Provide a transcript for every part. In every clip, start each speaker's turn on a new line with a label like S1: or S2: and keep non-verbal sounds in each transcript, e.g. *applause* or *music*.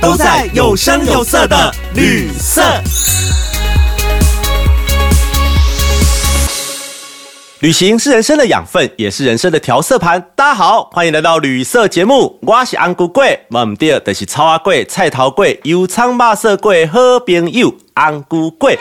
S1: 都在有声有色的旅色。旅行是人生的养分，也是人生的调色盘。大家好，欢迎来到旅色节目，我是安姑贵，唔对，就是草阿贵、菜头贵、油葱肉色贵、好朋友安姑贵。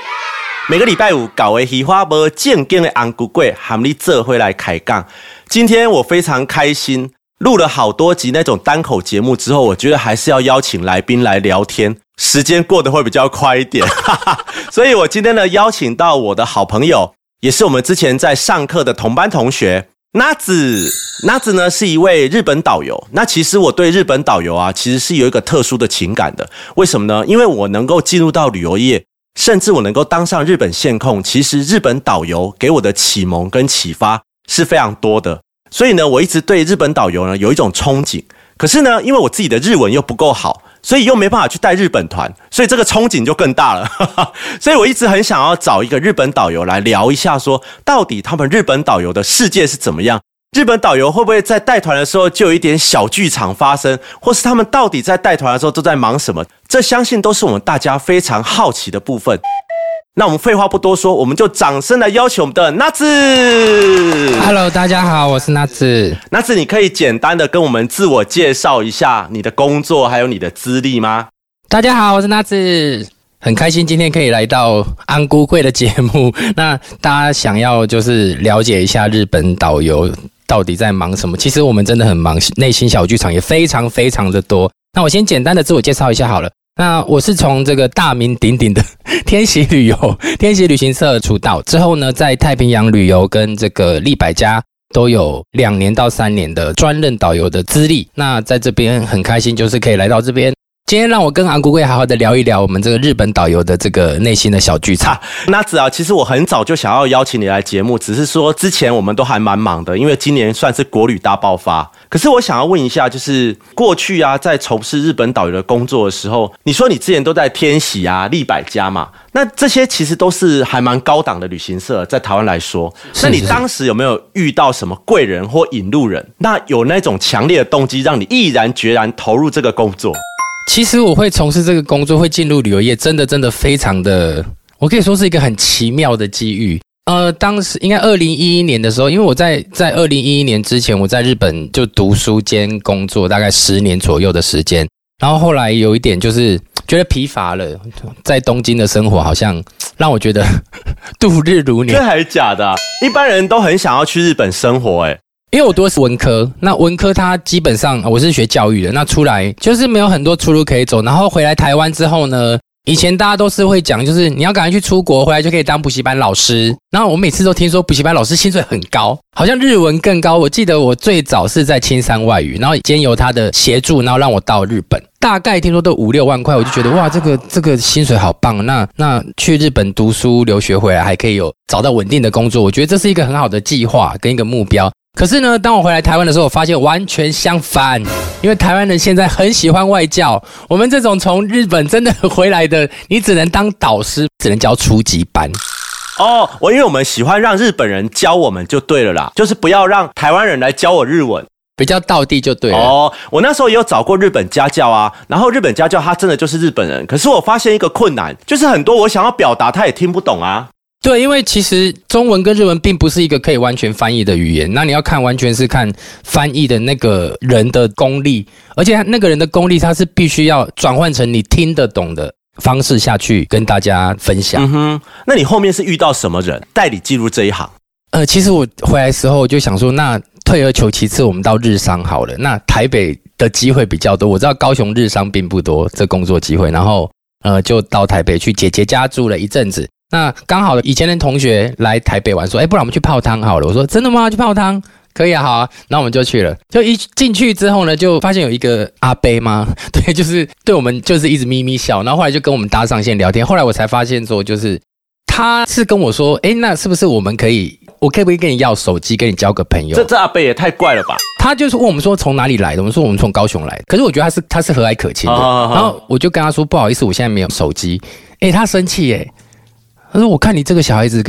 S1: 每个礼拜五搞个喜花无正经的安姑贵，喊你这回来开讲。今天我非常开心，录了好多集那种单口节目之后，我觉得还是要邀请来宾来聊天，时间过得会比较快一点。哈 *laughs* 哈所以我今天呢，邀请到我的好朋友。也是我们之前在上课的同班同学，那子，那子呢是一位日本导游。那其实我对日本导游啊，其实是有一个特殊的情感的。为什么呢？因为我能够进入到旅游业，甚至我能够当上日本线控，其实日本导游给我的启蒙跟启发是非常多的。所以呢，我一直对日本导游呢有一种憧憬。可是呢，因为我自己的日文又不够好。所以又没办法去带日本团，所以这个憧憬就更大了。*laughs* 所以我一直很想要找一个日本导游来聊一下，说到底他们日本导游的世界是怎么样？日本导游会不会在带团的时候就有一点小剧场发生，或是他们到底在带团的时候都在忙什么？这相信都是我们大家非常好奇的部分。那我们废话不多说，我们就掌声来邀请我们的纳子。
S2: Hello，大家好，我是纳子。
S1: 纳子，你可以简单的跟我们自我介绍一下你的工作还有你的资历吗？
S2: 大家好，我是纳子，很开心今天可以来到安姑贵的节目。*laughs* 那大家想要就是了解一下日本导游到底在忙什么？其实我们真的很忙，内心小剧场也非常非常的多。那我先简单的自我介绍一下好了。那我是从这个大名鼎鼎的 *laughs* 天喜旅游、天喜旅行社出道之后呢，在太平洋旅游跟这个利百家都有两年到三年的专任导游的资历。那在这边很开心，就是可以来到这边。今天让我跟昂姑贵好好的聊一聊我们这个日本导游的这个内心的小剧场。
S1: 那子啊，其实我很早就想要邀请你来节目，只是说之前我们都还蛮忙的，因为今年算是国旅大爆发。可是我想要问一下，就是过去啊，在从事日本导游的工作的时候，你说你之前都在天喜啊、利百家嘛，那这些其实都是还蛮高档的旅行社，在台湾来说，那你当时有没有遇到什么贵人或引路人？那有那种强烈的动机，让你毅然决然投入这个工作？
S2: 其实我会从事这个工作，会进入旅游业，真的真的非常的，我可以说是一个很奇妙的机遇。呃，当时应该二零一一年的时候，因为我在在二零一一年之前，我在日本就读书兼工作，大概十年左右的时间。然后后来有一点就是觉得疲乏了，在东京的生活好像让我觉得 *laughs* 度日如年。
S1: 这还是假的？一般人都很想要去日本生活，哎。
S2: 因为我读的是文科，那文科它基本上我是学教育的，那出来就是没有很多出路可以走。然后回来台湾之后呢，以前大家都是会讲，就是你要赶快去出国，回来就可以当补习班老师。然后我每次都听说补习班老师薪水很高，好像日文更高。我记得我最早是在青山外语，然后兼由他的协助，然后让我到日本，大概听说都五六万块，我就觉得哇，这个这个薪水好棒。那那去日本读书留学回来还可以有找到稳定的工作，我觉得这是一个很好的计划跟一个目标。可是呢，当我回来台湾的时候，我发现完全相反。因为台湾人现在很喜欢外教，我们这种从日本真的回来的，你只能当导师，只能教初级班。
S1: 哦，我因为我们喜欢让日本人教我们就对了啦，就是不要让台湾人来教我日文，
S2: 比较道地就对了。哦，
S1: 我那时候也有找过日本家教啊，然后日本家教他真的就是日本人，可是我发现一个困难，就是很多我想要表达他也听不懂啊。
S2: 对，因为其实中文跟日文并不是一个可以完全翻译的语言，那你要看完全是看翻译的那个人的功力，而且那个人的功力他是必须要转换成你听得懂的方式下去跟大家分享。嗯
S1: 哼，那你后面是遇到什么人带你进入这一行？
S2: 呃，其实我回来时候就想说，那退而求其次，我们到日商好了。那台北的机会比较多，我知道高雄日商并不多这工作机会，然后呃就到台北去姐姐家住了一阵子。那刚好以前的同学来台北玩，说：“哎，不然我们去泡汤好了。”我说：“真的吗？去泡汤可以啊，好啊，那我们就去了。就一进去之后呢，就发现有一个阿伯吗？对，就是对我们就是一直咪咪笑，然后后来就跟我们搭上线聊天。后来我才发现说，就是他是跟我说，哎，那是不是我们可以，我可不可以跟你要手机，跟你交个朋友？
S1: 这这阿伯也太怪了吧！
S2: 他就是问我们说从哪里来的，我们说我们从高雄来的。可是我觉得他是他是和蔼可亲的，然后我就跟他说不好意思，我现在没有手机。哎，他生气哎，他说我看你这个小孩子。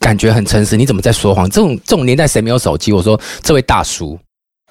S2: 感觉很诚实，你怎么在说谎？这种这种年代谁没有手机？我说这位大叔，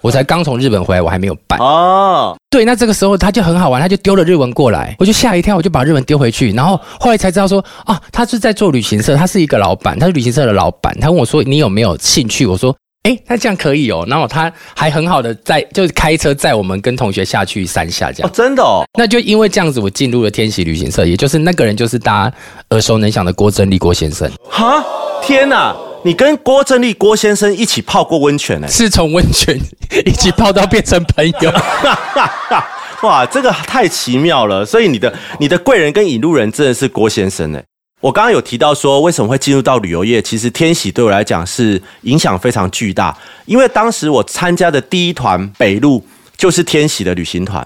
S2: 我才刚从日本回来，我还没有办哦。对，那这个时候他就很好玩，他就丢了日文过来，我就吓一跳，我就把日文丢回去，然后后来才知道说啊，他是在做旅行社，他是一个老板，他是旅行社的老板。他问我说你有没有兴趣？我说。哎，那这样可以哦，然后他还很好的在就是开车载我们跟同学下去山下这样
S1: 哦，真的哦，
S2: 那就因为这样子，我进入了天喜旅行社，也就是那个人就是大家耳熟能详的郭正立郭先生。
S1: 哈，天哪，你跟郭正立郭先生一起泡过温泉呢？
S2: 是从温泉一起泡到变成朋友？*laughs*
S1: 哇，这个太奇妙了。所以你的你的贵人跟引路人真的是郭先生呢。我刚刚有提到说，为什么会进入到旅游业？其实天喜对我来讲是影响非常巨大，因为当时我参加的第一团北路就是天喜的旅行团。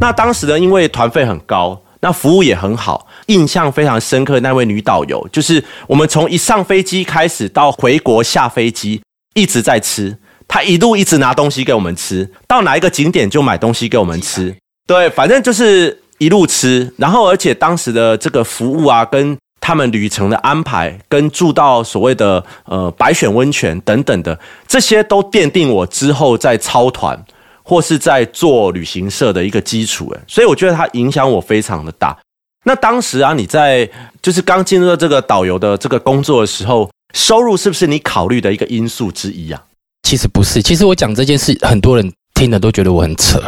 S1: 那当时呢，因为团费很高，那服务也很好，印象非常深刻。那位女导游，就是我们从一上飞机开始到回国下飞机，一直在吃，她一路一直拿东西给我们吃，到哪一个景点就买东西给我们吃。对，反正就是一路吃。然后，而且当时的这个服务啊，跟他们旅程的安排，跟住到所谓的呃白选温泉等等的，这些都奠定我之后在操团或是在做旅行社的一个基础。哎，所以我觉得它影响我非常的大。那当时啊，你在就是刚进入到这个导游的这个工作的时候，收入是不是你考虑的一个因素之一啊？
S2: 其实不是，其实我讲这件事，很多人听了都觉得我很扯。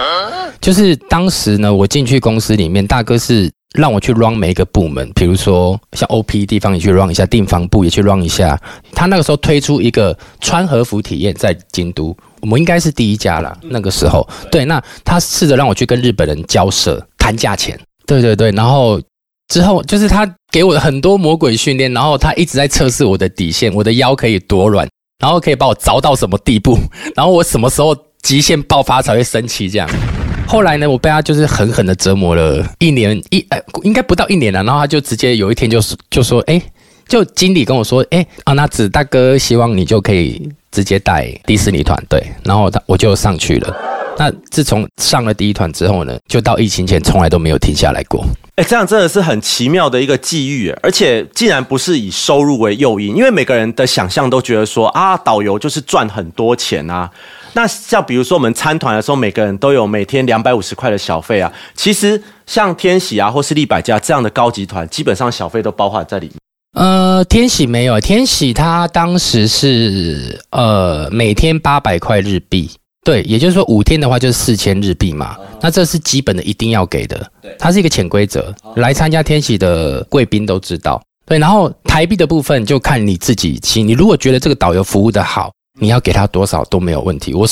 S2: 就是当时呢，我进去公司里面，大哥是。让我去 run 每一个部门，比如说像 OP 地方也去 run 一下，订房部也去 run 一下。他那个时候推出一个穿和服体验，在京都，我们应该是第一家了。那个时候，对，那他试着让我去跟日本人交涉谈价钱，对对对。然后之后就是他给我很多魔鬼训练，然后他一直在测试我的底线，我的腰可以多软，然后可以把我凿到什么地步，然后我什么时候极限爆发才会生气这样。后来呢，我被他就是狠狠的折磨了一年一，呃，应该不到一年了。然后他就直接有一天就是就说，哎，就经理跟我说，哎，啊，那子大哥希望你就可以直接带迪士尼团队。然后他我就上去了。那自从上了第一团之后呢，就到疫情前从来都没有停下来过。
S1: 哎，这样真的是很奇妙的一个际遇，而且竟然不是以收入为诱因，因为每个人的想象都觉得说啊，导游就是赚很多钱啊。那像比如说我们参团的时候，每个人都有每天两百五十块的小费啊。其实像天喜啊，或是立百家这样的高级团，基本上小费都包含在里面。
S2: 呃，天喜没有，天喜他当时是呃每天八百块日币，对，也就是说五天的话就是四千日币嘛。那这是基本的，一定要给的。对，它是一个潜规则，来参加天喜的贵宾都知道。对，然后台币的部分就看你自己心。你如果觉得这个导游服务的好。你要给他多少都没有问题。我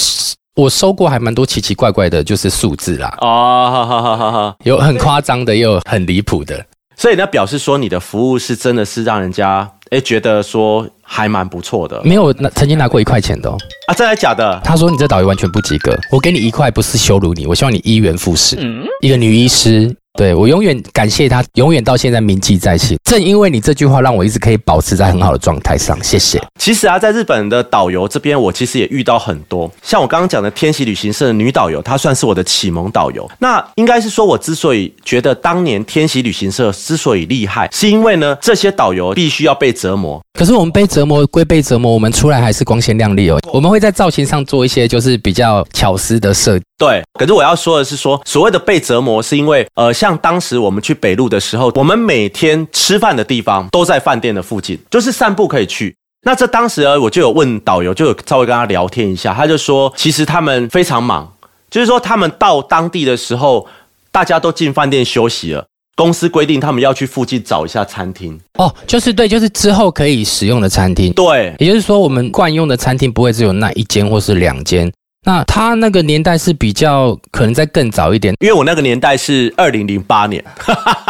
S2: 我收过还蛮多奇奇怪怪的，就是数字啦。哦，好好好好好，有很夸张的，也有很离谱的。
S1: 所以那表示说你的服务是真的是让人家哎觉得说还蛮不错的。
S2: 没有拿曾经拿过一块钱的哦。
S1: 啊，真的假的？
S2: 他说你这导游完全不及格。我给你一块不是羞辱你，我希望你一元复始。一个女医师。对我永远感谢他，永远到现在铭记在心。正因为你这句话，让我一直可以保持在很好的状态上。谢谢。
S1: 其实啊，在日本的导游这边，我其实也遇到很多，像我刚刚讲的天喜旅行社的女导游，她算是我的启蒙导游。那应该是说，我之所以觉得当年天喜旅行社之所以厉害，是因为呢，这些导游必须要被折磨。
S2: 可是我们被折磨归被折磨，我们出来还是光鲜亮丽哦。我们会在造型上做一些就是比较巧思的设计。
S1: 对，可是我要说的是，说所谓的被折磨，是因为呃，像当时我们去北路的时候，我们每天吃饭的地方都在饭店的附近，就是散步可以去。那这当时呢，我就有问导游，就有稍微跟他聊天一下，他就说，其实他们非常忙，就是说他们到当地的时候，大家都进饭店休息了，公司规定他们要去附近找一下餐厅。
S2: 哦，就是对，就是之后可以使用的餐厅。
S1: 对，
S2: 也就是说，我们惯用的餐厅不会只有那一间或是两间。那他那个年代是比较可能在更早一点，
S1: 因为我那个年代是二零零八年，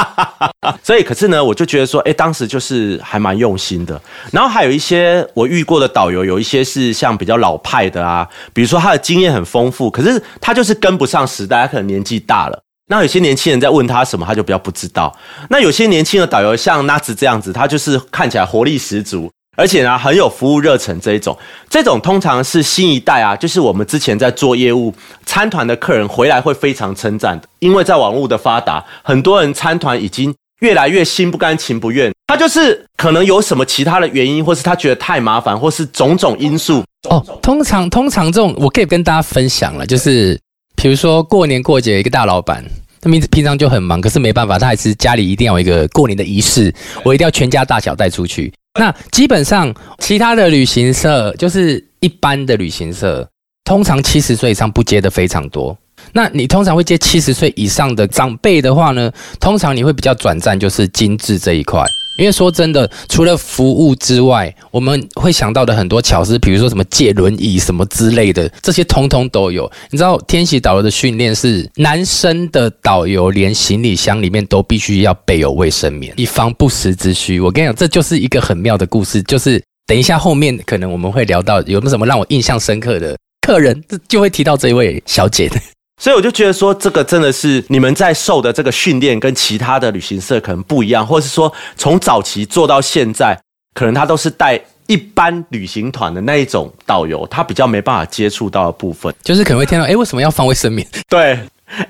S1: *laughs* 所以可是呢，我就觉得说，哎，当时就是还蛮用心的。然后还有一些我遇过的导游，有一些是像比较老派的啊，比如说他的经验很丰富，可是他就是跟不上时代，他可能年纪大了。那有些年轻人在问他什么，他就比较不知道。那有些年轻的导游像纳子这样子，他就是看起来活力十足。而且呢，很有服务热忱这一种，这种通常是新一代啊，就是我们之前在做业务参团的客人回来会非常称赞的，因为在网络的发达，很多人参团已经越来越心不甘情不愿，他就是可能有什么其他的原因，或是他觉得太麻烦，或是种种因素。
S2: 哦，通常通常这种我可以跟大家分享了，就是比如说过年过节一个大老板，他平平常就很忙，可是没办法，他还是家里一定要有一个过年的仪式，我一定要全家大小带出去。那基本上，其他的旅行社就是一般的旅行社，通常七十岁以上不接的非常多。那你通常会接七十岁以上的长辈的话呢？通常你会比较转战，就是精致这一块。因为说真的，除了服务之外，我们会想到的很多巧思，比如说什么借轮椅什么之类的，这些通通都有。你知道天喜导游的训练是，男生的导游连行李箱里面都必须要备有卫生棉，以防不时之需。我跟你讲，这就是一个很妙的故事。就是等一下后面可能我们会聊到有没有什么让我印象深刻的客人，就会提到这位小姐的。
S1: 所以我就觉得说，这个真的是你们在受的这个训练跟其他的旅行社可能不一样，或者是说从早期做到现在，可能他都是带一般旅行团的那一种导游，他比较没办法接触到的部分，
S2: 就是可能会听到，哎，为什么要放卫生棉？
S1: 对，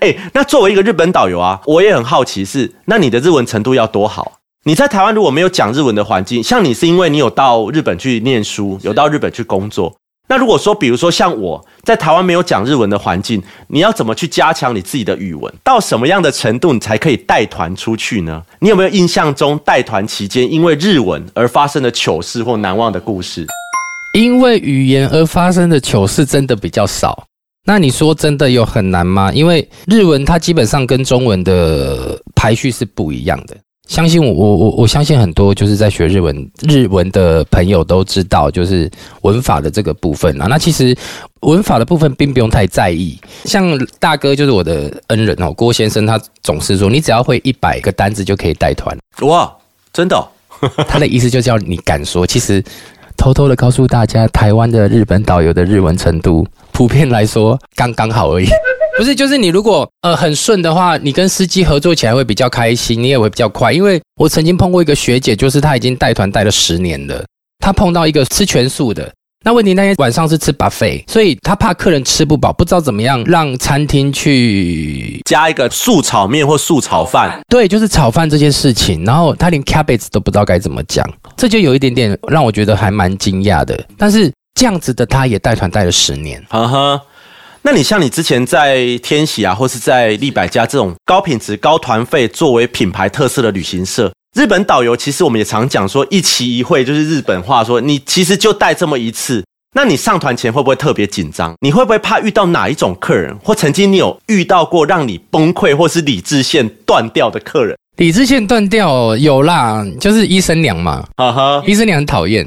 S1: 哎，那作为一个日本导游啊，我也很好奇，是那你的日文程度要多好？你在台湾如果没有讲日文的环境，像你是因为你有到日本去念书，有到日本去工作。那如果说，比如说像我在台湾没有讲日文的环境，你要怎么去加强你自己的语文？到什么样的程度你才可以带团出去呢？你有没有印象中带团期间因为日文而发生的糗事或难忘的故事？
S2: 因为语言而发生的糗事真的比较少。那你说真的有很难吗？因为日文它基本上跟中文的排序是不一样的。相信我，我我我相信很多就是在学日文日文的朋友都知道，就是文法的这个部分啊。那其实文法的部分并不用太在意。像大哥就是我的恩人哦，郭先生他总是说，你只要会一百个单字就可以带团。
S1: 哇，真的？*laughs* *laughs*
S2: 他的意思就叫你敢说。其实偷偷的告诉大家，台湾的日本导游的日文程度，普遍来说刚刚好而已。*laughs* 不是，就是你如果呃很顺的话，你跟司机合作起来会比较开心，你也会比较快。因为我曾经碰过一个学姐，就是她已经带团带了十年了，她碰到一个吃全素的，那问题那天晚上是吃 buffet，所以她怕客人吃不饱，不知道怎么样让餐厅去
S1: 加一个素炒面或素炒饭。
S2: 对，就是炒饭这件事情，然后她连 cabbage 都不知道该怎么讲，这就有一点点让我觉得还蛮惊讶的。但是这样子的她也带团带了十年，
S1: 哈哈。那你像你之前在天喜啊，或是在立百家这种高品质、高团费作为品牌特色的旅行社，日本导游其实我们也常讲说一期一会，就是日本话说，你其实就带这么一次。那你上团前会不会特别紧张？你会不会怕遇到哪一种客人，或曾经你有遇到过让你崩溃或是理智线断掉的客人？
S2: 理智线断掉有啦，就是医生娘嘛，哈哈，医生娘很讨厌，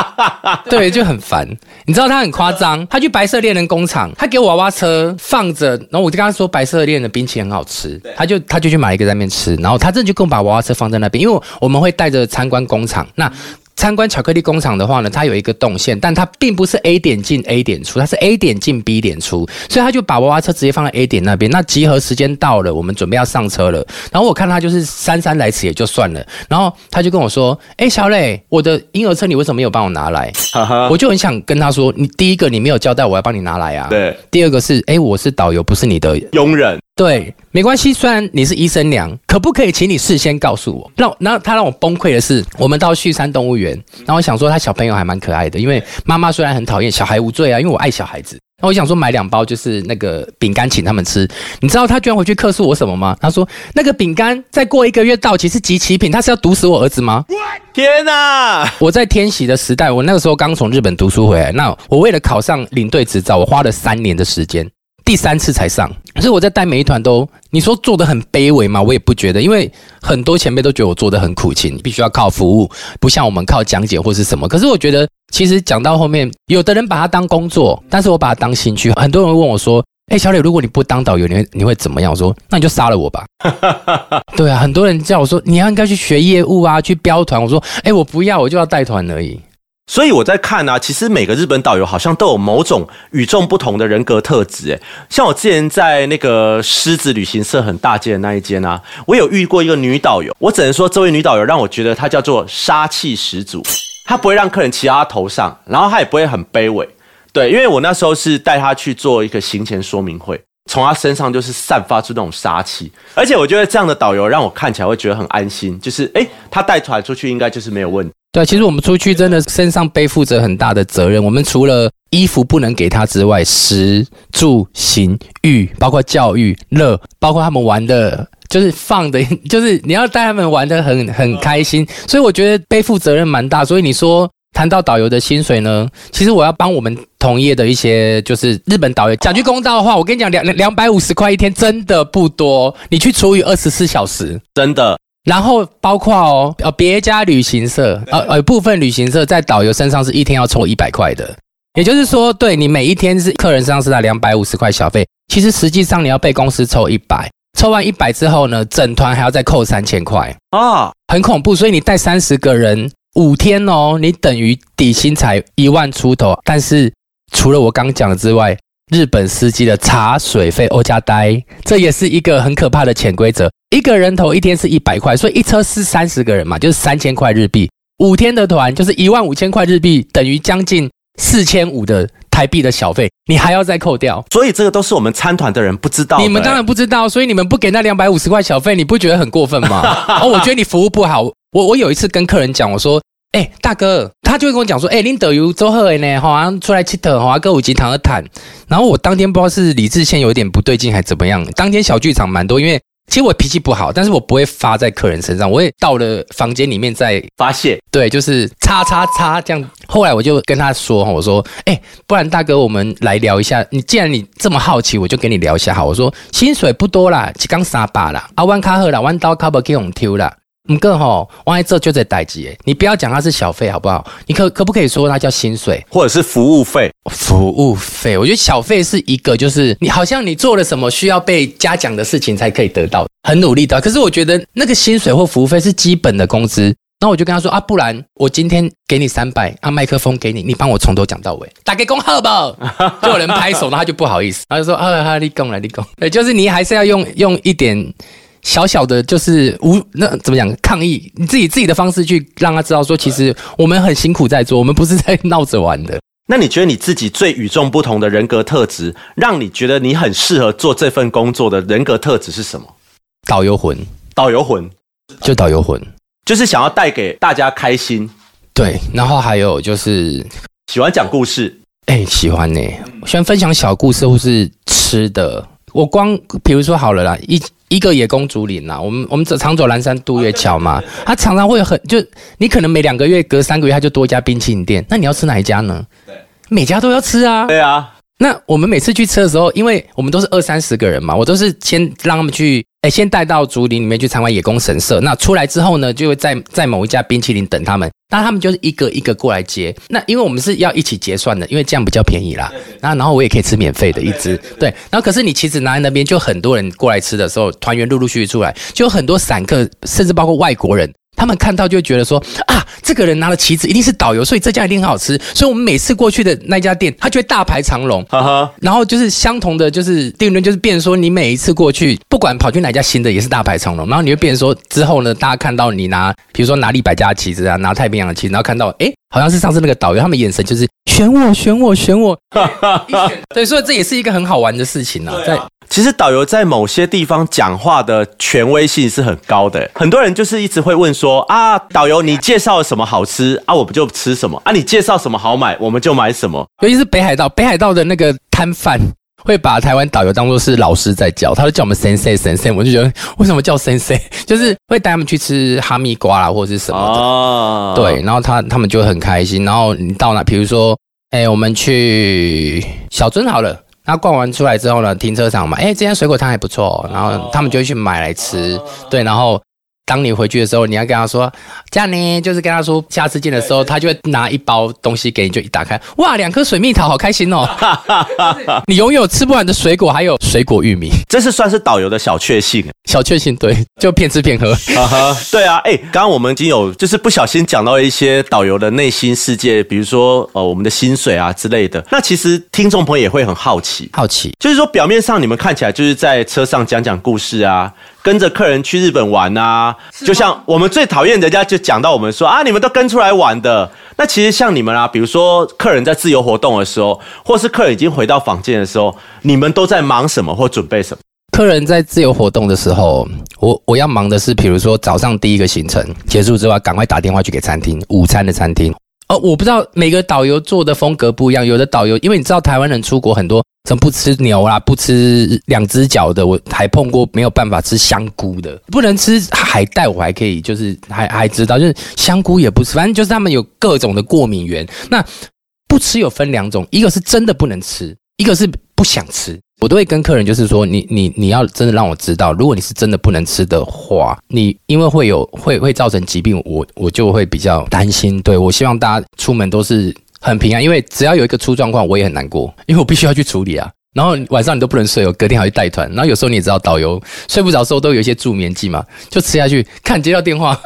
S2: *laughs* 对，就很烦。你知道他很夸张，他去白色恋人工厂，他给我娃娃车放着，然后我就跟他说白色恋人的冰淇淋很好吃，他就他就去买一个在那边吃，然后他真的就跟我把娃娃车放在那边，因为我们会带着参观工厂，那。参观巧克力工厂的话呢，它有一个动线，但它并不是 A 点进 A 点出，它是 A 点进 B 点出，所以他就把娃娃车直接放在 A 点那边。那集合时间到了，我们准备要上车了。然后我看他就是姗姗来迟也就算了，然后他就跟我说：“哎，小磊，我的婴儿车你为什么没有帮我拿来？” *laughs* 我就很想跟他说：“你第一个你没有交代我要帮你拿来啊。”
S1: 对。
S2: 第二个是：“哎，我是导游，不是你的
S1: 佣人。”
S2: 对，没关系。虽然你是医生娘，可不可以请你事先告诉我？让那他让我崩溃的是，我们到旭山动物园，然后我想说他小朋友还蛮可爱的，因为妈妈虽然很讨厌小孩无罪啊，因为我爱小孩子。那我想说买两包就是那个饼干请他们吃。你知道他居然回去客诉我什么吗？他说那个饼干再过一个月到期是集齐品，他是要毒死我儿子吗？
S1: 天哪！
S2: 我在天喜的时代，我那个时候刚从日本读书回来，那我为了考上领队执照，我花了三年的时间。第三次才上，所以我在带每一团都，你说做的很卑微吗？我也不觉得，因为很多前辈都觉得我做的很苦勤，必须要靠服务，不像我们靠讲解或是什么。可是我觉得，其实讲到后面，有的人把它当工作，但是我把它当兴趣。很多人问我说：“哎，小磊，如果你不当导游，你会你会怎么样？”我说：“那你就杀了我吧。*laughs* ”对啊，很多人叫我说：“你要应该去学业务啊，去标团。”我说：“哎，我不要，我就要带团而已。”
S1: 所以我在看啊，其实每个日本导游好像都有某种与众不同的人格特质。诶，像我之前在那个狮子旅行社很大间的那一间啊，我有遇过一个女导游，我只能说这位女导游让我觉得她叫做杀气十足，她不会让客人骑到她头上，然后她也不会很卑微。对，因为我那时候是带她去做一个行前说明会，从她身上就是散发出那种杀气，而且我觉得这样的导游让我看起来会觉得很安心，就是诶，她带团出去应该就是没有问题。
S2: 对，其实我们出去真的身上背负着很大的责任。我们除了衣服不能给他之外，食住行育，包括教育乐，包括他们玩的，就是放的，*laughs* 就是你要带他们玩的很很开心。所以我觉得背负责任蛮大。所以你说谈到导游的薪水呢，其实我要帮我们同业的一些就是日本导游讲句公道话，我跟你讲，两两百五十块一天真的不多，你去除以二十四小时，
S1: 真的。
S2: 然后包括哦，呃，别家旅行社，呃呃，部分旅行社在导游身上是一天要抽一百块的，也就是说，对你每一天是客人身上是在两百五十块小费，其实实际上你要被公司抽一百，抽完一百之后呢，整团还要再扣三千块啊，很恐怖。所以你带三十个人五天哦，你等于底薪才一万出头，但是除了我刚讲的之外。日本司机的茶水费欧加呆，这也是一个很可怕的潜规则。一个人头一天是一百块，所以一车是三十个人嘛，就是三千块日币。五天的团就是一万五千块日币，等于将近四千五的台币的小费，你还要再扣掉。
S1: 所以这个都是我们参团的人不知道。
S2: 你们当然不知道，所以你们不给那两百五十块小费，你不觉得很过分吗？*laughs* 哦，我觉得你服务不好。我我有一次跟客人讲，我说。哎，大哥，他就会跟我讲说，哎，恁导游周贺呢，好像出来吃特，好像歌舞集团的谈。然后我当天不知道是李智线有点不对劲，还怎么样。当天小剧场蛮多，因为其实我脾气不好，但是我不会发在客人身上，我也到了房间里面再
S1: 发泄。
S2: 对，就是叉叉叉这样。后来我就跟他说，我说，哎，不然大哥，我们来聊一下。你既然你这么好奇，我就跟你聊一下。好，我说薪水不多啦，刚三百啦，阿，万卡赫啦，万刀卡不给我们抽啦。唔够吼，万一这就在代级你不要讲它是小费好不好？你可可不可以说它叫薪水，
S1: 或者是服务费？
S2: 服务费，我觉得小费是一个，就是你好像你做了什么需要被嘉奖的事情才可以得到，很努力的。可是我觉得那个薪水或服务费是基本的工资。那我就跟他说啊，不然我今天给你三百，啊，麦克风给你，你帮我从头讲到尾，打给恭贺吧，*laughs* 就有人拍手，然后他就不好意思，他就说啊，哈，立功了，立功。对，就是你还是要用用一点。小小的，就是无那怎么讲抗议，你自己自己的方式去让他知道说，其实我们很辛苦在做，我们不是在闹着玩的。
S1: 那你觉得你自己最与众不同的人格特质，让你觉得你很适合做这份工作的人格特质是什么？
S2: 导游魂，
S1: 导游魂，
S2: 就导游魂，
S1: 就是想要带给大家开心。
S2: 对，然后还有就是
S1: 喜欢讲故事，
S2: 哎，喜欢呢，喜欢分享小故事或是吃的。我光比如说好了啦，一一个野公主岭啦，我们我们走常走蓝山渡月桥嘛，它常常会很就你可能每两个月隔三个月它就多一家冰淇淋店，那你要吃哪一家呢？对，每家都要吃啊。
S1: 对啊，
S2: 那我们每次去吃的时候，因为我们都是二三十个人嘛，我都是先让他们去。哎，先带到竹林里面去参观野宫神社。那出来之后呢，就会在在某一家冰淇淋等他们。那他们就是一个一个过来接。那因为我们是要一起结算的，因为这样比较便宜啦。那然后我也可以吃免费的一只。对。然后可是你其实拿在那边，就很多人过来吃的时候，团员陆陆续续出来，就有很多散客，甚至包括外国人。他们看到就觉得说啊，这个人拿了旗子，一定是导游，所以这家一定很好吃。所以我们每次过去的那家店，他就会大排长龙。哈哈。然后就是相同的，就是定论就是变说，你每一次过去，不管跑去哪家新的，也是大排长龙。然后你会变说，之后呢，大家看到你拿，比如说拿利百家旗子啊，拿太平洋的旗子，然后看到，哎，好像是上次那个导游，他们眼神就是选我，选我，选我。*laughs* 对，所以这也是一个很好玩的事情啊，在。
S1: 其实导游在某些地方讲话的权威性是很高的，很多人就是一直会问说啊，导游你介绍什么好吃啊，我们就吃什么啊，你介绍什么好买，我们就买什么。
S2: 尤其是北海道，北海道的那个摊贩会把台湾导游当做是老师在教，他就叫我们 sensei sensei，我就觉得为什么叫 sensei，就是会带他们去吃哈密瓜啦或者是什么的，对，然后他他们就很开心。然后你到哪，比如说，哎，我们去小樽好了。然后逛完出来之后呢，停车场嘛，哎，这家水果摊还不错，然后他们就会去买来吃，对，然后。当你回去的时候，你要跟他说这样呢，就是跟他说下次见的时候，他就会拿一包东西给你，就一打开，哇，两颗水蜜桃，好开心哦！*laughs* 你拥有吃不完的水果，还有水果玉米，
S1: 这是算是导游的小确幸。
S2: 小确幸，对，就骗吃骗喝。
S1: 对啊，哎，刚刚我们已经有就是不小心讲到一些导游的内心世界，比如说呃我们的薪水啊之类的。那其实听众朋友也会很好奇，
S2: 好奇，
S1: 就是说表面上你们看起来就是在车上讲讲故事啊。跟着客人去日本玩啊，就像我们最讨厌人家就讲到我们说啊，你们都跟出来玩的。那其实像你们啊，比如说客人在自由活动的时候，或是客人已经回到房间的时候，你们都在忙什么或准备什么？
S2: 客人在自由活动的时候，我我要忙的是，比如说早上第一个行程结束之后，赶快打电话去给餐厅午餐的餐厅。哦，我不知道每个导游做的风格不一样，有的导游因为你知道台湾人出国很多。怎么不吃牛啦？不吃两只脚的，我还碰过没有办法吃香菇的，不能吃海带，我还可以，就是还 *laughs* 还知道，就是香菇也不吃，反正就是他们有各种的过敏源。那不吃有分两种，一个是真的不能吃，一个是不想吃。我都会跟客人就是说，你你你要真的让我知道，如果你是真的不能吃的话，你因为会有会会造成疾病，我我就会比较担心。对我希望大家出门都是。很平安，因为只要有一个出状况，我也很难过，因为我必须要去处理啊。然后晚上你都不能睡哦，隔天还要带团。然后有时候你也知道，导游睡不着的时候都有一些助眠剂嘛，就吃下去。看接到电话，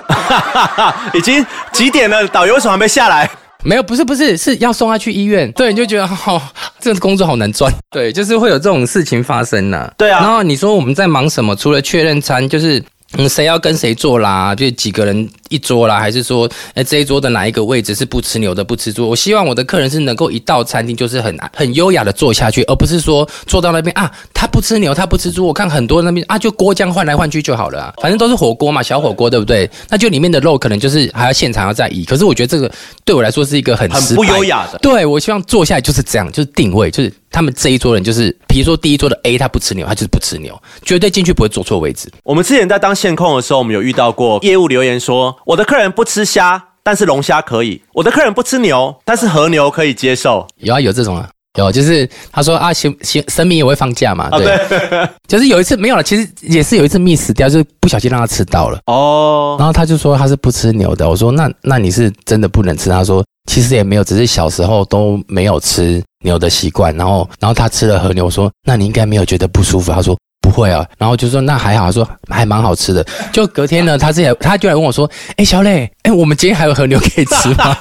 S2: *laughs*
S1: 已经几点了？导游为什么还没下来？
S2: 没有，不是不是，是要送他去医院。对，你就觉得好，这个工作好难赚。对，就是会有这种事情发生呐。
S1: 对啊。
S2: 然后你说我们在忙什么？除了确认餐，就是嗯，谁要跟谁坐啦？就几个人。一桌啦，还是说，哎，这一桌的哪一个位置是不吃牛的，不吃猪？我希望我的客人是能够一到餐厅就是很很优雅的坐下去，而不是说坐到那边啊，他不吃牛，他不吃猪。我看很多那边啊，就锅浆换来换去就好了啊，反正都是火锅嘛，小火锅对不对？那就里面的肉可能就是还要现场要再移。可是我觉得这个对我来说是一个很
S1: 很不优雅的。
S2: 对我希望坐下来就是这样，就是定位，就是他们这一桌人就是，比如说第一桌的 A 他不吃牛，他就是不吃牛，绝对进去不会坐错位置。
S1: 我们之前在当线控的时候，我们有遇到过业务留言说，我的客人不吃。吃虾，但是龙虾可以。我的客人不吃牛，但是和牛可以接受。
S2: 有啊，有这种啊，有就是他说啊，行行，神明也会放假嘛。对，就是有一次没有了，其实也是有一次 miss 掉，就是不小心让他吃到了。哦，然后他就说他是不吃牛的。我说那那你是真的不能吃？他说其实也没有，只是小时候都没有吃牛的习惯。然后然后他吃了和牛，我说那你应该没有觉得不舒服。他说。不会啊，然后就说那还好，说还蛮好吃的。就隔天呢，他自己他就来问我说：“哎，小磊，哎，我们今天还有和牛可以吃吗？”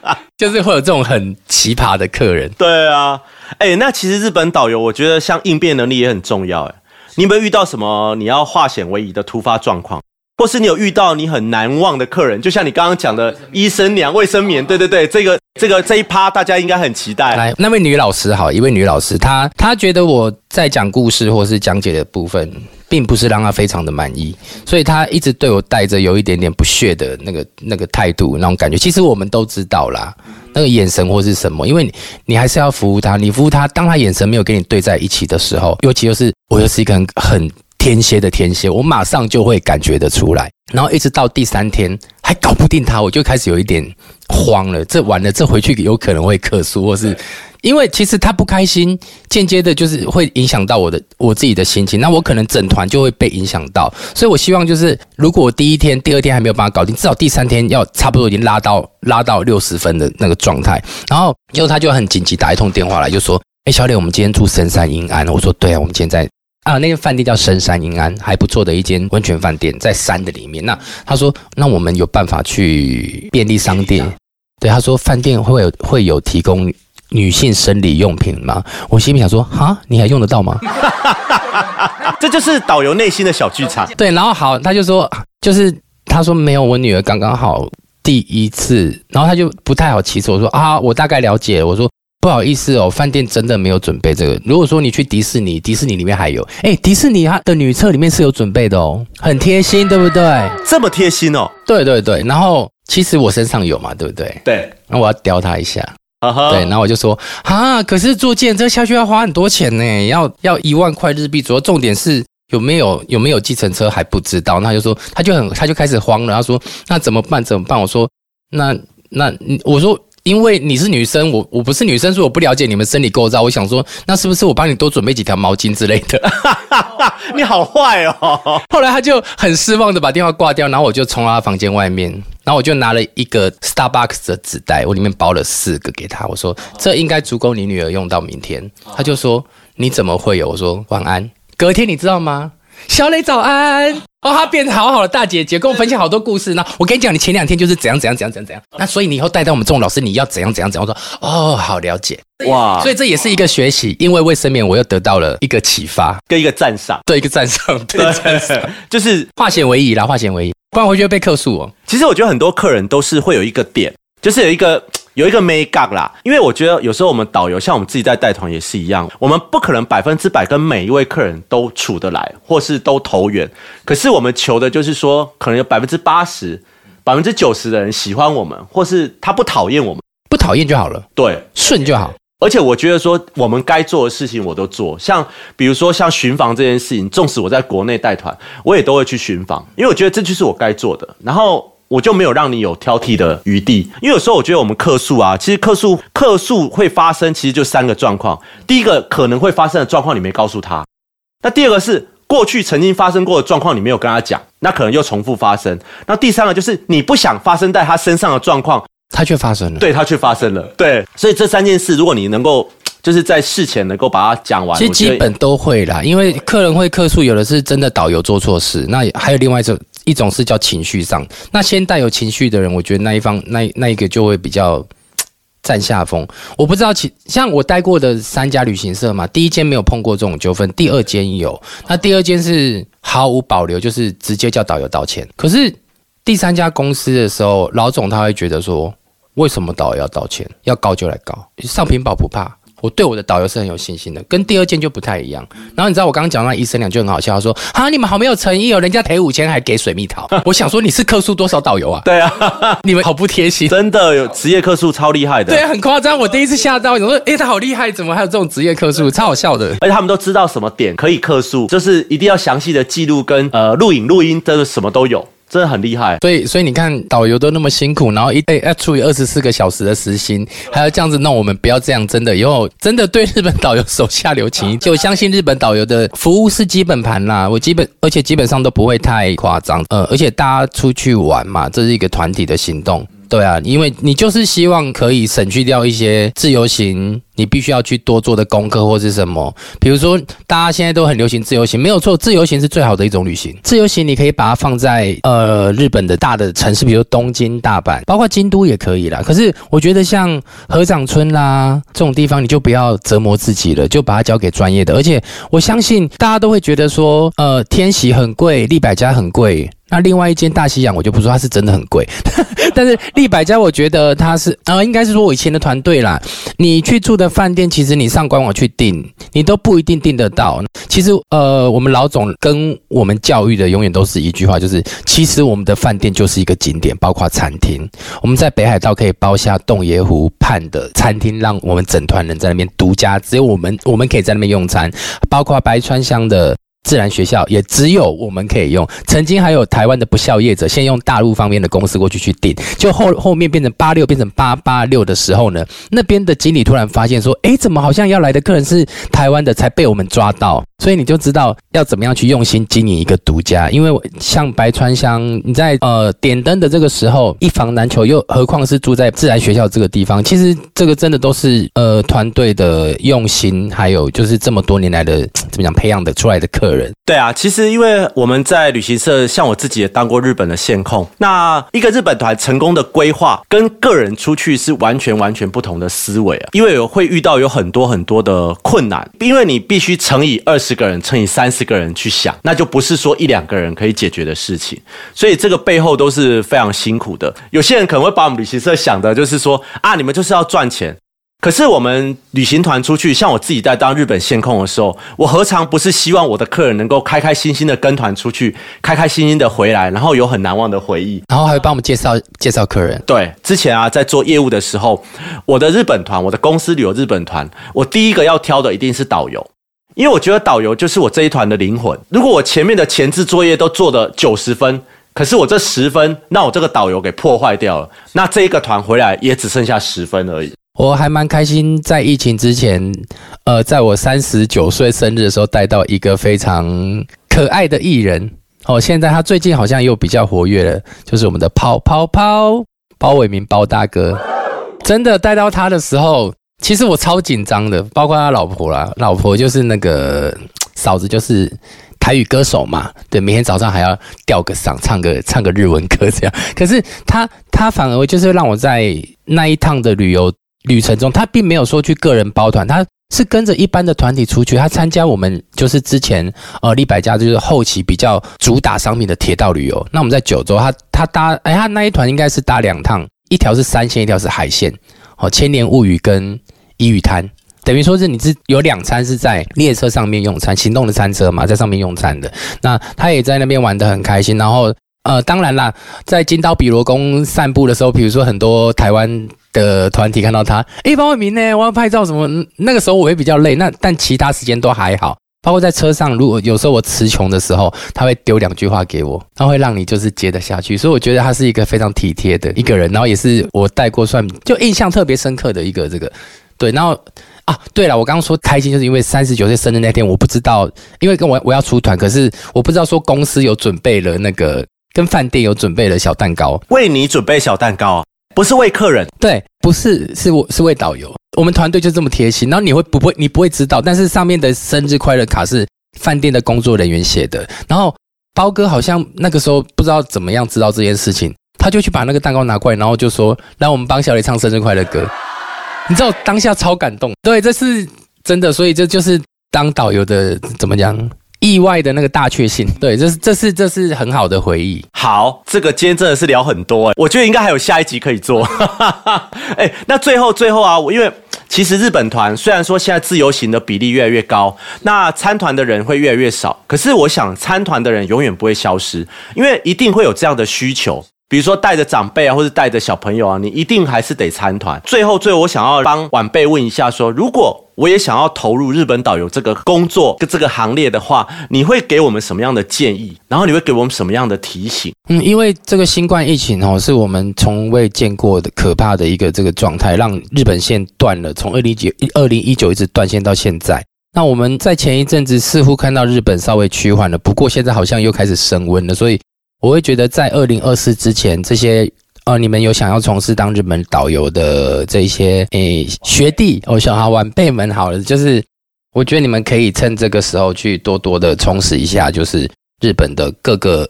S2: *laughs* 就是会有这种很奇葩的客人。
S1: 对啊，哎，那其实日本导游，我觉得像应变能力也很重要。哎，你有没有遇到什么你要化险为夷的突发状况？或是你有遇到你很难忘的客人，就像你刚刚讲的医生娘卫生棉，对对对，这个这个这一趴大家应该很期待。
S2: 来，那位女老师好，一位女老师，她她觉得我在讲故事或是讲解的部分，并不是让她非常的满意，所以她一直对我带着有一点点不屑的那个那个态度，那种感觉。其实我们都知道啦，那个眼神或是什么，因为你你还是要服务她，你服务她，当她眼神没有跟你对在一起的时候，尤其又是我又是一个很。天蝎的天蝎，我马上就会感觉得出来，然后一直到第三天还搞不定他，我就开始有一点慌了。这完了，这回去有可能会克诉，或是因为其实他不开心，间接的就是会影响到我的我自己的心情，那我可能整团就会被影响到。所以我希望就是，如果我第一天、第二天还没有办法搞定，至少第三天要差不多已经拉到拉到六十分的那个状态。然后结果他就很紧急打一通电话来，就说：“哎，小李，我们今天住深山阴安。”我说：“对啊，我们今天在。”啊，那间饭店叫深山银安，还不错的一间温泉饭店，在山的里面。那他说，那我们有办法去便利商店？对，他说饭店会有会有提供女性生理用品吗？我心里想说，哈，你还用得到吗？*laughs*
S1: 这就是导游内心的小剧场。
S2: 对，然后好，他就说，就是他说没有，我女儿刚刚好第一次，然后他就不太好起手，我说啊，我大概了解，我说。不好意思哦，饭店真的没有准备这个。如果说你去迪士尼，迪士尼里面还有，哎，迪士尼它的女厕里面是有准备的哦，很贴心，对不对？
S1: 这么贴心哦？
S2: 对对对。然后其实我身上有嘛，对不对？
S1: 对。
S2: 那我要叼他一下。对。然后我就说啊，可是坐电车下去要花很多钱呢，要要一万块日币。主要重点是有没有有没有计程车还不知道。那他就说，他就很他就开始慌了。他说那怎么办？怎么办？我说那那我说。因为你是女生，我我不是女生，所以我不了解你们生理构造。我想说，那是不是我帮你多准备几条毛巾之类的？*laughs*
S1: 你好坏哦！*laughs*
S2: 后来他就很失望的把电话挂掉，然后我就冲到他房间外面，然后我就拿了一个 Starbucks 的纸袋，我里面包了四个给他，我说这应该足够你女儿用到明天。他就说你怎么会有？我说晚安。隔天你知道吗？小磊早安哦，她变得好好的大姐姐，跟我分享好多故事。那我跟你讲，你前两天就是怎样怎样怎样怎样怎样。那所以你以后带到我们这种老师，你要怎样怎样怎样。我说哦，好了解哇。所以这也是一个学习，因为卫生棉我又得到了一个启发
S1: 跟一个赞赏，
S2: 对一个赞赏，对赞赏，
S1: 就是
S2: 化险为夷啦，化险为夷，不然回去被克诉哦。
S1: 其实我觉得很多客人都是会有一个点，就是有一个。有一个 make up 啦，因为我觉得有时候我们导游像我们自己在带团也是一样，我们不可能百分之百跟每一位客人都处得来，或是都投缘。可是我们求的就是说，可能有百分之八十、百分之九十的人喜欢我们，或是他不讨厌我们，
S2: 不讨厌就好了，
S1: 对，
S2: 顺就好。
S1: 而且我觉得说，我们该做的事情我都做，像比如说像巡房这件事情，纵使我在国内带团，我也都会去巡房，因为我觉得这就是我该做的。然后。我就没有让你有挑剔的余地，因为有时候我觉得我们客诉啊，其实客诉客诉会发生，其实就三个状况。第一个可能会发生的状况你没告诉他，那第二个是过去曾经发生过的状况你没有跟他讲，那可能又重复发生。那第三个就是你不想发生在他身上的状况，
S2: 他却发生了，
S1: 对他却发生了，对。所以这三件事，如果你能够就是在事前能够把它讲完，
S2: 其实基本都会啦，因为客人会客诉，有的是真的导游做错事，那还有另外一种。一种是叫情绪上，那先带有情绪的人，我觉得那一方那那一个就会比较占下风。我不知道，其像我待过的三家旅行社嘛，第一间没有碰过这种纠纷，第二间有，那第二间是毫无保留，就是直接叫导游道歉。可是第三家公司的时候，老总他会觉得说，为什么导游要道歉？要告就来告，上屏保不怕。我对我的导游是很有信心的，跟第二件就不太一样。然后你知道我刚刚讲那医生两句很好笑，他说啊你们好没有诚意哦，人家赔五千还给水蜜桃。我想说你是客诉多少导游啊？
S1: 对啊，
S2: 你们好不贴心，
S1: 真的有职业客诉超厉害的。
S2: 对啊，很夸张。我第一次吓到，我说哎他好厉害，怎么还有这种职业客诉，超好笑的。
S1: 而且他们都知道什么点可以客诉，就是一定要详细的记录跟呃录影录音，真的什么都有。真的很厉害，
S2: 所以所以你看导游都那么辛苦，然后一哎要处理二十四个小时的时薪，还要这样子弄，我们不要这样，真的以后真的对日本导游手下留情，*laughs* 就相信日本导游的服务是基本盘啦。我基本而且基本上都不会太夸张，呃，而且大家出去玩嘛，这是一个团体的行动。对啊，因为你就是希望可以省去掉一些自由行，你必须要去多做的功课或是什么。比如说，大家现在都很流行自由行，没有错，自由行是最好的一种旅行。自由行你可以把它放在呃日本的大的城市，比如东京、大阪，包括京都也可以啦。可是我觉得像河长村啦这种地方，你就不要折磨自己了，就把它交给专业的。而且我相信大家都会觉得说，呃，天喜很贵，利百家很贵。那另外一间大西洋我就不说，它是真的很贵，*laughs* 但是利百家我觉得它是呃，应该是说我以前的团队啦，你去住的饭店，其实你上官网去订，你都不一定订得到。其实呃，我们老总跟我们教育的永远都是一句话，就是其实我们的饭店就是一个景点，包括餐厅。我们在北海道可以包下洞爷湖畔的餐厅，让我们整团人在那边独家，只有我们我们可以在那边用餐，包括白川乡的。自然学校也只有我们可以用。曾经还有台湾的不孝业者，先用大陆方面的公司过去去订，就后后面变成八六变成八八六的时候呢，那边的经理突然发现说，哎，怎么好像要来的客人是台湾的，才被我们抓到。所以你就知道要怎么样去用心经营一个独家，因为像白川乡，你在呃点灯的这个时候一房难求，又何况是住在自然学校这个地方，其实这个真的都是呃团队的用心，还有就是这么多年来的怎么讲培养的出来的客人。
S1: 对啊，其实因为我们在旅行社，像我自己也当过日本的线控，那一个日本团成功的规划跟个人出去是完全完全不同的思维啊，因为有会遇到有很多很多的困难，因为你必须乘以二十。个人乘以三十个人去想，那就不是说一两个人可以解决的事情，所以这个背后都是非常辛苦的。有些人可能会把我们旅行社想的就是说啊，你们就是要赚钱。可是我们旅行团出去，像我自己在当日本线控的时候，我何尝不是希望我的客人能够开开心心的跟团出去，开开心心的回来，然后有很难忘的回忆，
S2: 然后还会帮我们介绍介绍客人。
S1: 对，之前啊在做业务的时候，我的日本团，我的公司旅游日本团，我第一个要挑的一定是导游。因为我觉得导游就是我这一团的灵魂。如果我前面的前置作业都做的九十分，可是我这十分，那我这个导游给破坏掉了，那这一个团回来也只剩下十分而已。
S2: 我还蛮开心，在疫情之前，呃，在我三十九岁生日的时候，带到一个非常可爱的艺人。哦，现在他最近好像又比较活跃了，就是我们的跑跑跑包伟明包大哥。真的带到他的时候，其实我超紧张的，包括他老婆啦，老婆就是那个嫂子，就是台语歌手嘛，对，每天早上还要吊个嗓，唱个唱个日文歌这样。可是他他反而就是让我在那一趟的旅游。旅程中，他并没有说去个人包团，他是跟着一般的团体出去。他参加我们就是之前呃立百家就是后期比较主打商品的铁道旅游。那我们在九州，他他搭哎他那一团应该是搭两趟，一条是山线，一条是海线。哦，千年物语跟伊语滩，等于说是你是有两餐是在列车上面用餐，行动的餐车嘛，在上面用餐的。那他也在那边玩得很开心。然后呃，当然啦，在金刀比罗宫散步的时候，比如说很多台湾。的团体看到他，哎，方伟明呢？我要拍照什么？那个时候我会比较累，那但其他时间都还好。包括在车上，如果有时候我词穷的时候，他会丢两句话给我，他会让你就是接得下去。所以我觉得他是一个非常体贴的一个人，然后也是我带过算就印象特别深刻的一个这个对。然后啊，对了，我刚刚说开心，就是因为三十九岁生日那天，我不知道，因为跟我我要出团，可是我不知道说公司有准备了那个跟饭店有准备了小蛋糕，
S1: 为你准备小蛋糕。不是为客人，
S2: 对，不是，是我是为导游。我们团队就这么贴心，然后你会不会，你不会知道，但是上面的生日快乐卡是饭店的工作人员写的。然后包哥好像那个时候不知道怎么样知道这件事情，他就去把那个蛋糕拿过来，然后就说：“来，我们帮小李唱生日快乐歌。”你知道当下超感动，对，这是真的，所以这就是当导游的怎么讲？意外的那个大确幸，对，这是这是这是很好的回忆。
S1: 好，这个今天真的是聊很多哎，我觉得应该还有下一集可以做。*laughs* 哎，那最后最后啊，我因为其实日本团虽然说现在自由行的比例越来越高，那参团的人会越来越少，可是我想参团的人永远不会消失，因为一定会有这样的需求。比如说带着长辈啊，或者带着小朋友啊，你一定还是得参团。最后，最后我想要帮晚辈问一下，说如果我也想要投入日本导游这个工作跟这个行列的话，你会给我们什么样的建议？然后你会给我们什么样的提醒？
S2: 嗯，因为这个新冠疫情哦，是我们从未见过的可怕的一个这个状态，让日本线断了，从二零九二零一九一直断线到现在。那我们在前一阵子似乎看到日本稍微趋缓了，不过现在好像又开始升温了，所以。我会觉得，在二零二四之前，这些呃，你们有想要从事当日本导游的这些诶学弟哦，小孩晚辈们，好了，就是我觉得你们可以趁这个时候去多多的充实一下，就是日本的各个。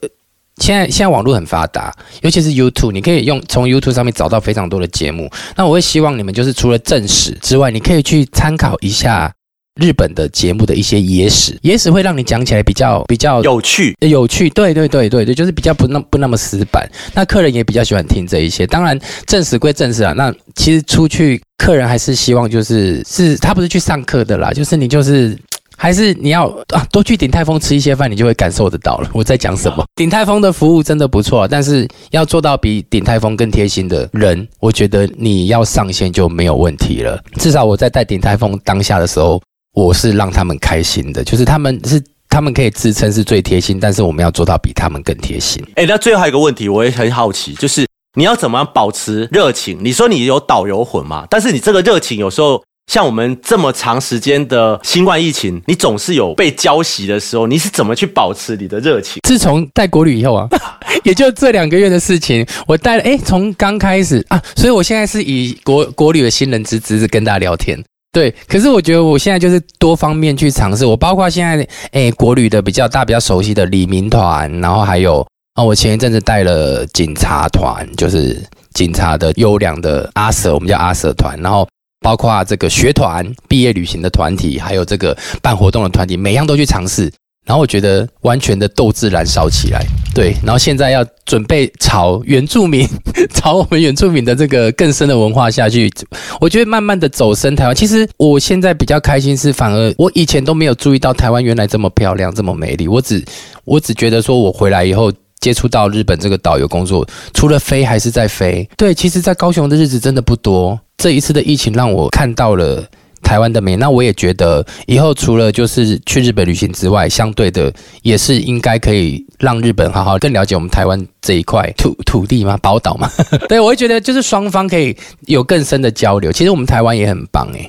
S2: 现在现在网络很发达，尤其是 YouTube，你可以用从 YouTube 上面找到非常多的节目。那我会希望你们就是除了正史之外，你可以去参考一下。日本的节目的一些野史，野史会让你讲起来比较比较
S1: 有趣，
S2: 有趣，对对对对对，就是比较不那不那么死板。那客人也比较喜欢听这一些。当然正史归正史啊，那其实出去客人还是希望就是是他不是去上课的啦，就是你就是还是你要啊多去鼎泰丰吃一些饭，你就会感受得到了我在讲什么。鼎泰丰的服务真的不错，但是要做到比鼎泰丰更贴心的人，我觉得你要上线就没有问题了。至少我在带鼎泰丰当下的时候。我是让他们开心的，就是他们是他们可以自称是最贴心，但是我们要做到比他们更贴心。
S1: 哎，那最后还有一个问题，我也很好奇，就是你要怎么样保持热情？你说你有导游魂嘛？但是你这个热情有时候像我们这么长时间的新冠疫情，你总是有被浇熄的时候，你是怎么去保持你的热情？
S2: 自从带国旅以后啊，*laughs* 也就这两个月的事情，我带了哎，从刚开始啊，所以我现在是以国国旅的新人之姿跟大家聊天。对，可是我觉得我现在就是多方面去尝试，我包括现在诶国旅的比较大、比较熟悉的李明团，然后还有啊，我前一阵子带了警察团，就是警察的优良的阿舍我们叫阿舍团，然后包括这个学团、毕业旅行的团体，还有这个办活动的团体，每样都去尝试。然后我觉得完全的斗志燃烧起来，对。然后现在要准备朝原住民，*laughs* 朝我们原住民的这个更深的文化下去。我觉得慢慢的走深台湾。其实我现在比较开心是，反而我以前都没有注意到台湾原来这么漂亮，这么美丽。我只我只觉得说我回来以后接触到日本这个导游工作，除了飞还是在飞。对，其实，在高雄的日子真的不多。这一次的疫情让我看到了。台湾的美。那我也觉得以后除了就是去日本旅行之外，相对的也是应该可以让日本好好更了解我们台湾这一块 *laughs* 土土地嘛，宝岛嘛。*laughs* 对，我会觉得就是双方可以有更深的交流。其实我们台湾也很棒诶。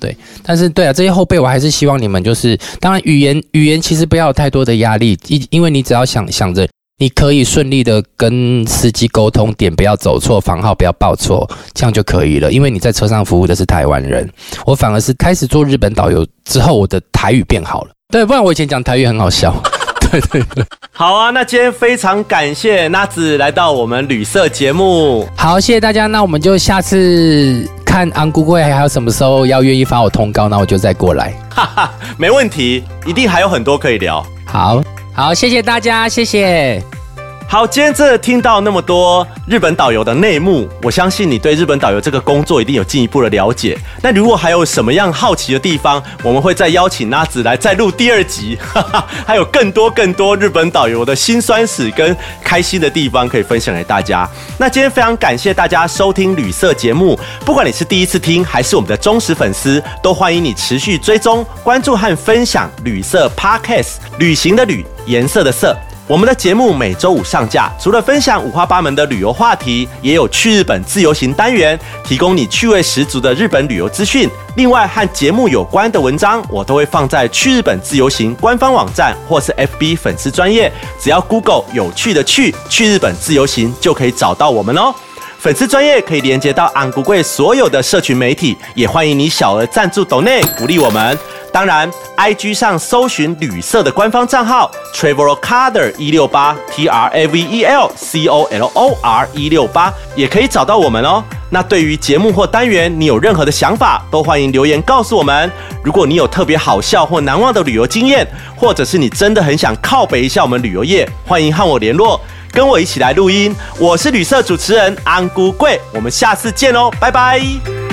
S2: 对，但是对啊，这些后辈我还是希望你们就是，当然语言语言其实不要有太多的压力，因因为你只要想想着。你可以顺利的跟司机沟通，点不要走错，房号不要报错，这样就可以了。因为你在车上服务的是台湾人，我反而是开始做日本导游之后，我的台语变好了。对，不然我以前讲台语很好笑。*laughs* 对对对，
S1: 好啊，那今天非常感谢娜子来到我们旅社节目。
S2: 好，谢谢大家，那我们就下次看安姑贵还有什么时候要愿意发我通告，那我就再过来。哈哈，
S1: 没问题，一定还有很多可以聊。
S2: 好。好，谢谢大家，谢谢。
S1: 好，今天这听到那么多日本导游的内幕，我相信你对日本导游这个工作一定有进一步的了解。那如果还有什么样好奇的地方，我们会再邀请娜子来再录第二集，哈 *laughs* 哈还有更多更多日本导游的辛酸史跟开心的地方可以分享给大家。那今天非常感谢大家收听旅色节目，不管你是第一次听还是我们的忠实粉丝，都欢迎你持续追踪、关注和分享旅色 Podcast 旅行的旅颜色的色。我们的节目每周五上架，除了分享五花八门的旅游话题，也有去日本自由行单元，提供你趣味十足的日本旅游资讯。另外和节目有关的文章，我都会放在去日本自由行官方网站或是 FB 粉丝专业，只要 Google 有趣的去去日本自由行，就可以找到我们哦。粉丝专业可以连接到安古贵所有的社群媒体，也欢迎你小额赞助抖内鼓励我们。当然，IG 上搜寻旅社的官方账号 Travel Color 一六八 T R A V E L C O L O R 一六八，也可以找到我们哦。那对于节目或单元，你有任何的想法，都欢迎留言告诉我们。如果你有特别好笑或难忘的旅游经验，或者是你真的很想靠北一下我们旅游业，欢迎和我联络，跟我一起来录音。我是旅社主持人安姑贵，我们下次见哦，拜拜。